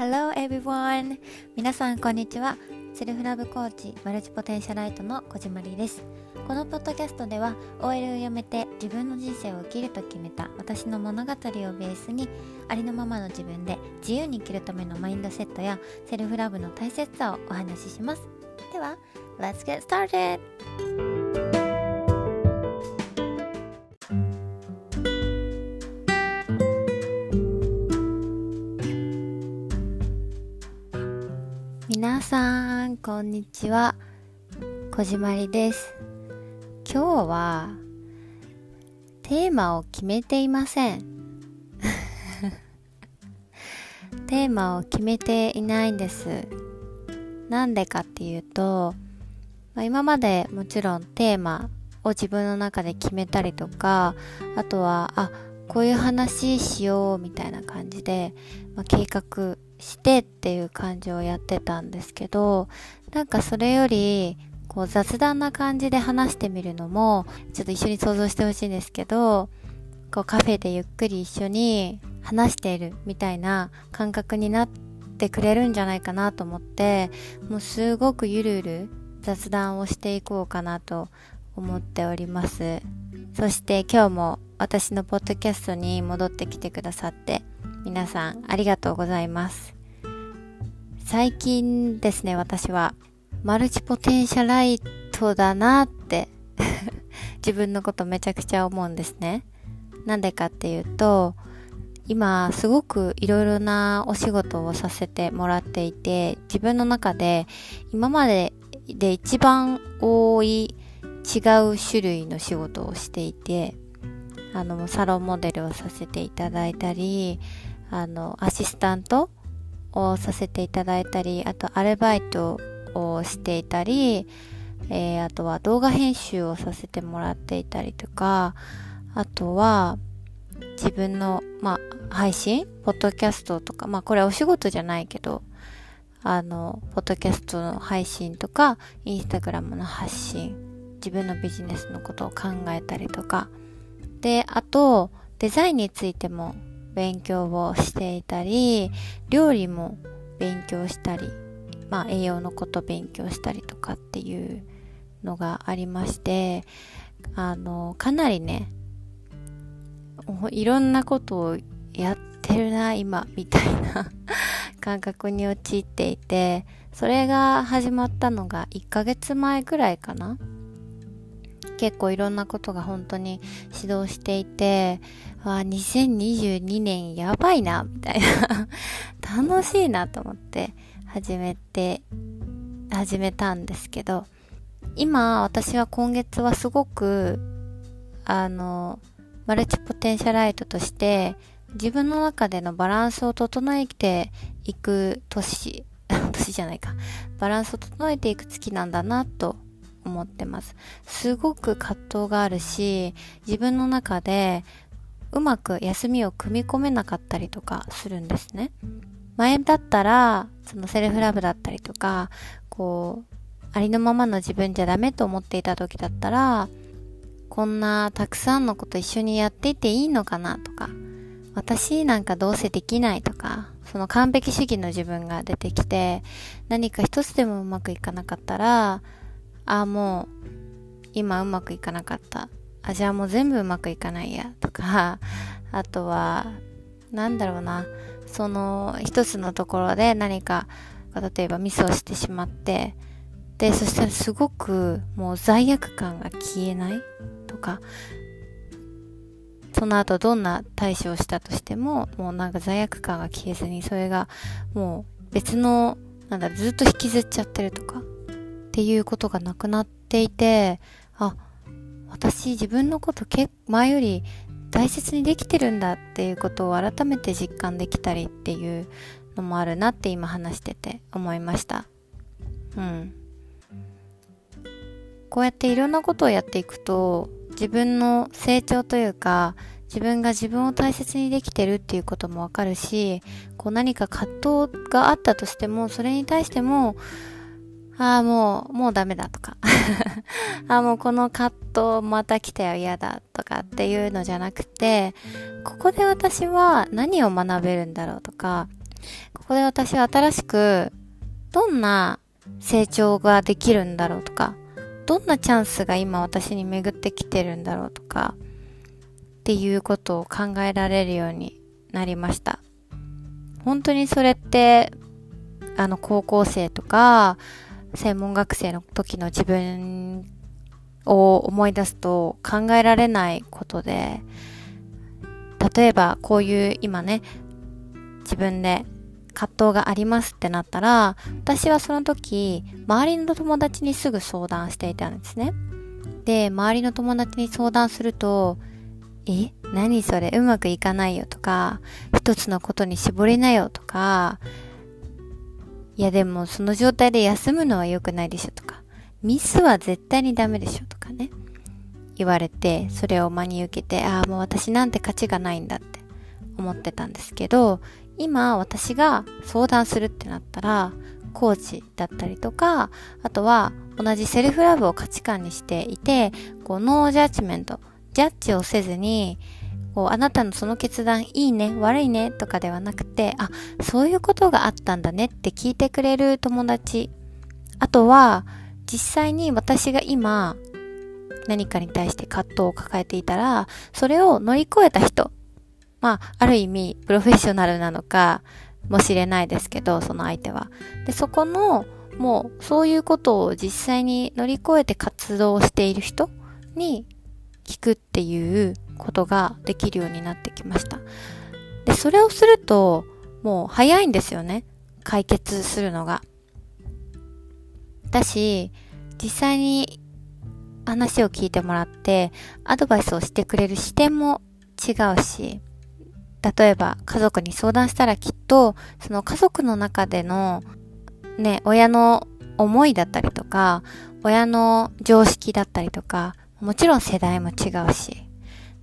Hello everyone! 皆さんこんにちは。 self-love coach multipotentialite の小島りです。このポッドキャストでは OL を辞めて自分の人生を生きると決めた私の物語をベースにありのままの自分で自由に生きるためのマインドセットや self-love の大切さをお話しします。では、Let's get started! さん、こんにちは。こじまりです。今日は、テーマを決めていません。テーマを決めていないんです。なんでかっていうと、まあ、今までもちろんテーマを自分の中で決めたりとか、あとは、あ、こういう話しようみたいな感じで、まあ、計画してっていう感じをやってたんですけど、なんかそれより、こう雑談な感じで話してみるのも、ちょっと一緒に想像してほしいんですけど、こうカフェでゆっくり一緒に話しているみたいな感覚になってくれるんじゃないかなと思って、もうすごくゆるゆる雑談をしていこうかなと思っております。そして今日も私のポッドキャストに戻ってきてくださって皆さんありがとうございます。最近ですね、私はマルチポテンシャライトだなって 自分のことめちゃくちゃ思うんですね。なんでかっていうと、今すごくいろいろなお仕事をさせてもらっていて、自分の中で今までで一番多い違う種類の仕事をしていて、あの、サロンモデルをさせていただいたり、あの、アシスタントをさせていただいたり、あとアルバイトをしていたり、えー、あとは動画編集をさせてもらっていたりとか、あとは自分の、まあ、配信ポッドキャストとか、まあこれはお仕事じゃないけど、あの、ポッドキャストの配信とか、インスタグラムの発信、自分のビジネスのことを考えたりとか、で、あと、デザインについても勉強をしていたり、料理も勉強したり、まあ栄養のこと勉強したりとかっていうのがありまして、あの、かなりね、いろんなことをやってるな、今、みたいな 感覚に陥っていて、それが始まったのが1ヶ月前ぐらいかな。結構いろんなことが本当に指導していて、あ、2022年やばいな、みたいな 楽しいなと思って始めて、始めたんですけど、今私は今月はすごく、あの、マルチポテンシャライトとして自分の中でのバランスを整えていく年、年じゃないか、バランスを整えていく月なんだなと思ってます。すごく葛藤があるし、自分の中でうまく休みを組み込めなかったりとかするんですね。前だったら、そのセルフラブだったりとか、こう、ありのままの自分じゃダメと思っていた時だったら、こんなたくさんのこと一緒にやっていていいのかなとか、私なんかどうせできないとか、その完璧主義の自分が出てきて、何か一つでもうまくいかなかったら、ああ、もう、今うまくいかなかった。あ、じゃあもう全部うまくいかないや、とか、あとは、なんだろうな、その一つのところで何か、例えばミスをしてしまって、で、そしたらすごくもう罪悪感が消えないとか、その後どんな対処をしたとしても、もうなんか罪悪感が消えずに、それがもう別の、なんだ、ずっと引きずっちゃってるとか、っていうことがなくなっていて、あ、私自分のこと前より大切にできてるんだっていうことを改めて実感できたりっていうのもあるなって今話してて思いました。うん。こうやっていろんなことをやっていくと自分の成長というか自分が自分を大切にできてるっていうこともわかるし、こう何か葛藤があったとしても、それに対しても、ああ、もう、もうダメだとか。ああ、もうこの葛藤また来たよ嫌だとかっていうのじゃなくて、ここで私は何を学べるんだろうとか、ここで私は新しくどんな成長ができるんだろうとか、どんなチャンスが今私に巡ってきてるんだろうとか、っていうことを考えられるようになりました。本当にそれって、あの、高校生とか、専門学生の時の自分を思い出すと考えられないことで、例えばこういう今ね、自分で葛藤がありますってなったら、私はその時、周りの友達にすぐ相談していたんですね。で、周りの友達に相談すると、え何それうまくいかないよとか、一つのことに絞りなよとか、いやでもその状態で休むのは良くないでしょとか、ミスは絶対にダメでしょとかね、言われて、それを真に受けて、ああもう私なんて価値がないんだって思ってたんですけど、今私が相談するってなったら、コーチだったりとか、あとは同じセルフラブを価値観にしていて、こうノージャッジメント、ジャッジをせずに、こうあなたのその決断いいね、悪いねとかではなくて、あ、そういうことがあったんだねって聞いてくれる友達。あとは、実際に私が今、何かに対して葛藤を抱えていたら、それを乗り越えた人まあ、ある意味、プロフェッショナルなのかもしれないですけど、その相手は。で、そこの、もう、そういうことを実際に乗り越えて活動している人に聞くっていうことができるようになってきました。で、それをすると、もう早いんですよね。解決するのが。だし、実際に話を聞いてもらって、アドバイスをしてくれる視点も違うし、例えば家族に相談したらきっと、その家族の中での、ね、親の思いだったりとか、親の常識だったりとか、もちろん世代も違うし。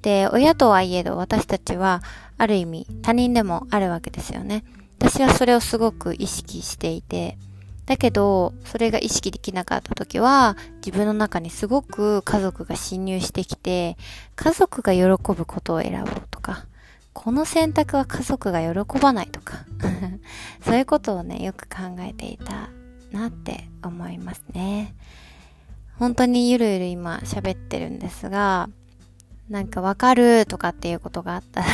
で、親とはいえど私たちは、ある意味他人でもあるわけですよね。私はそれをすごく意識していて、だけど、それが意識できなかった時は、自分の中にすごく家族が侵入してきて、家族が喜ぶことを選ぼうとか、この選択は家族が喜ばないとか そういうことをね、よく考えていたなって思いますね。本当にゆるゆる今喋ってるんですが、なんかわかるとかっていうことがあったら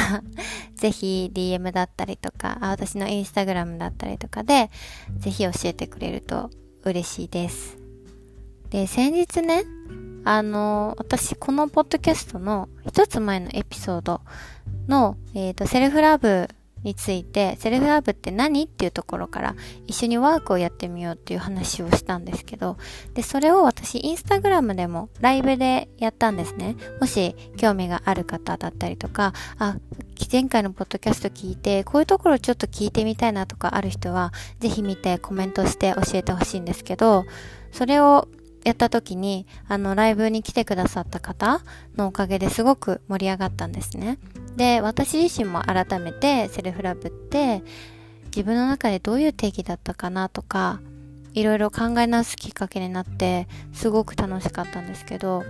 ぜひ DM だったりとか、あ私のインスタグラムだったりとかで、ぜひ教えてくれると嬉しいです。で、先日ね、あの、私このポッドキャストの一つ前のエピソードの、えっ、ー、と、セルフラブについて、セルフラブって何？っていうところから一緒にワークをやってみようっていう話をしたんですけど、で、それを私インスタグラムでもライブでやったんですね。もし興味がある方だったりとか、あ、前回のポッドキャスト聞いて、こういうところちょっと聞いてみたいなとかある人は、ぜひ見てコメントして教えてほしいんですけど、それをやった時に、あの、ライブに来てくださった方のおかげですごく盛り上がったんですね。で、私自身も改めてセルフラブって自分の中でどういう定義だったかなとか、いろいろ考え直すきっかけになってすごく楽しかったんですけど、やっ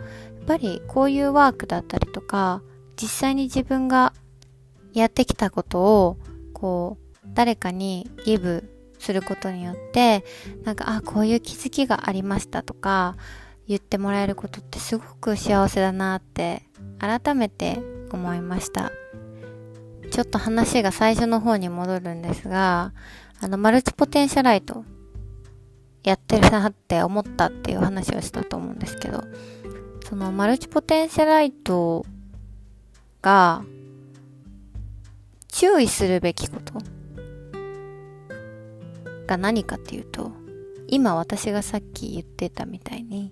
ぱりこういうワークだったりとか、実際に自分がやってきたことを、こう、誰かにギブすることによって、なんか、あ、こういう気づきがありましたとか、言ってもらえることってすごく幸せだなって改めて思いました。ちょっと話が最初の方に戻るんですが、あの、マルチポテンシャライトやってるなって思ったっていう話をしたと思うんですけど、そのマルチポテンシャライトが注意するべきことが何かっていうと、今私がさっき言ってたみたいに、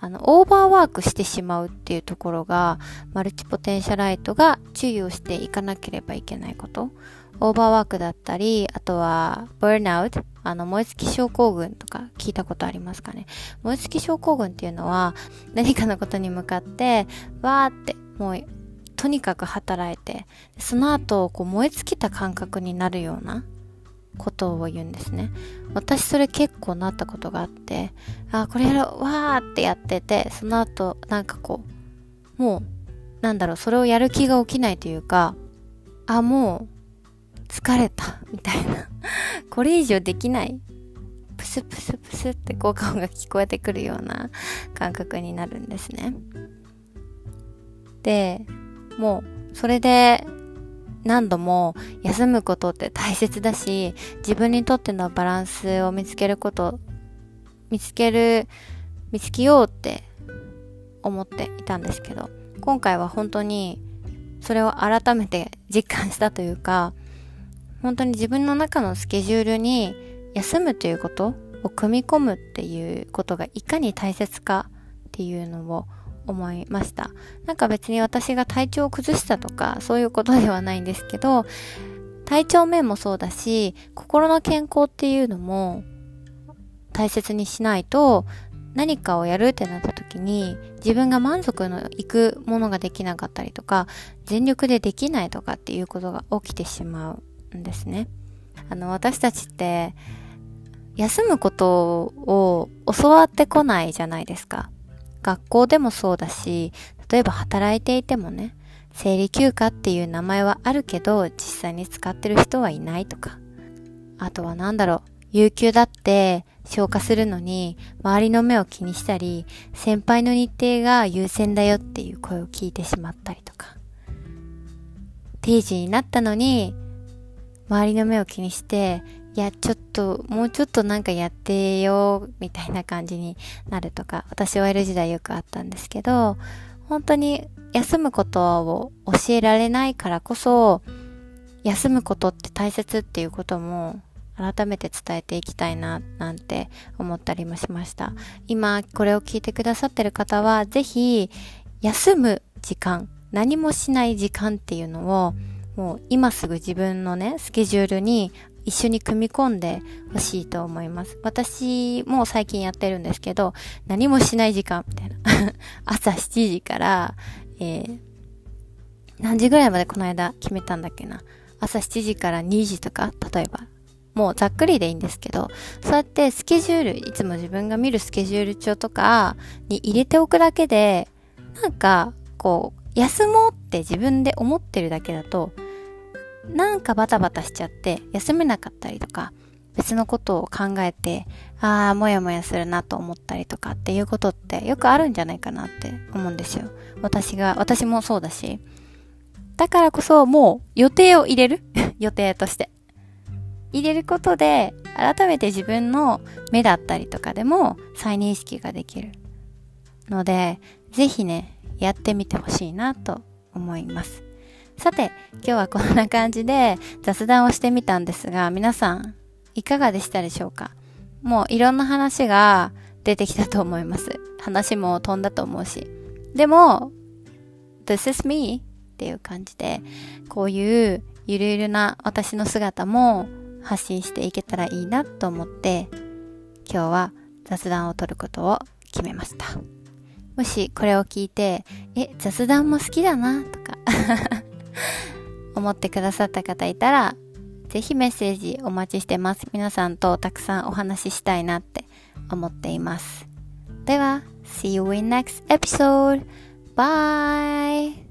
あの、オーバーワークしてしまうっていうところが、マルチポテンシャライトが注意をしていかなければいけないこと。オーバーワークだったり、あとは、ブーンアウト、あの、燃え尽き症候群とか聞いたことありますかね。燃え尽き症候群っていうのは、何かのことに向かって、わーって、もう、とにかく働いて、その後、こう、燃え尽きた感覚になるような、ことを言うんですね。私それ結構なったことがあって、あ、これやろう、わーってやってて、その後、なんかこう、もう、なんだろう、それをやる気が起きないというか、あ、もう、疲れた、みたいな。これ以上できないプスプスプスって効果音が聞こえてくるような感覚になるんですね。で、もうそれで何度も休むことって大切だし、自分にとってのバランスを見つけること、見つける、見つけようって思っていたんですけど、今回は本当にそれを改めて実感したというか、本当に自分の中のスケジュールに休むということを組み込むっていうことがいかに大切かっていうのを思いました。なんか別に私が体調を崩したとかそういうことではないんですけど、体調面もそうだし、心の健康っていうのも大切にしないと何かをやるってなった時に自分が満足のいくものができなかったりとか全力でできないとかっていうことが起きてしまうんですね。あの私たちって休むことを教わってこないじゃないですか。学校でもそうだし、例えば働いていてもね、生理休暇っていう名前はあるけど、実際に使ってる人はいないとか。あとは何だろう、有給だって消化するのに、周りの目を気にしたり、先輩の日程が優先だよっていう声を聞いてしまったりとか。定時になったのに、周りの目を気にして、いや、ちょっと、もうちょっとなんかやってよ、みたいな感じになるとか、私 OL 時代よくあったんですけど、本当に休むことを教えられないからこそ、休むことって大切っていうことも改めて伝えていきたいな、なんて思ったりもしました。今、これを聞いてくださってる方は、ぜひ、休む時間、何もしない時間っていうのを、もう今すぐ自分のね、スケジュールに一緒に組み込んでほしいと思います。私も最近やってるんですけど、何もしない時間みたいな。朝7時から、えー、何時ぐらいまでこの間決めたんだっけな。朝7時から2時とか、例えば。もうざっくりでいいんですけど、そうやってスケジュール、いつも自分が見るスケジュール帳とかに入れておくだけで、なんか、こう、休もうって自分で思ってるだけだと、なんかバタバタしちゃって休めなかったりとか、別のことを考えて、ああ、もやもやするなと思ったりとかっていうことってよくあるんじゃないかなって思うんですよ。私が、私もそうだし。だからこそもう予定を入れる？予定として。入れることで、改めて自分の目だったりとかでも再認識ができる。ので、ぜひね、やってみてほしいなと思います。さて、今日はこんな感じで雑談をしてみたんですが、皆さん、いかがでしたでしょうか？もういろんな話が出てきたと思います。話も飛んだと思うし。でも、This is me っていう感じで、こういうゆるゆるな私の姿も発信していけたらいいなと思って、今日は雑談を取ることを決めました。もしこれを聞いて、え、雑談も好きだなとか 思ってくださった方いたら、ぜひメッセージお待ちしてます。皆さんとたくさんお話ししたいなって思っています。では、See you in next episode. Bye!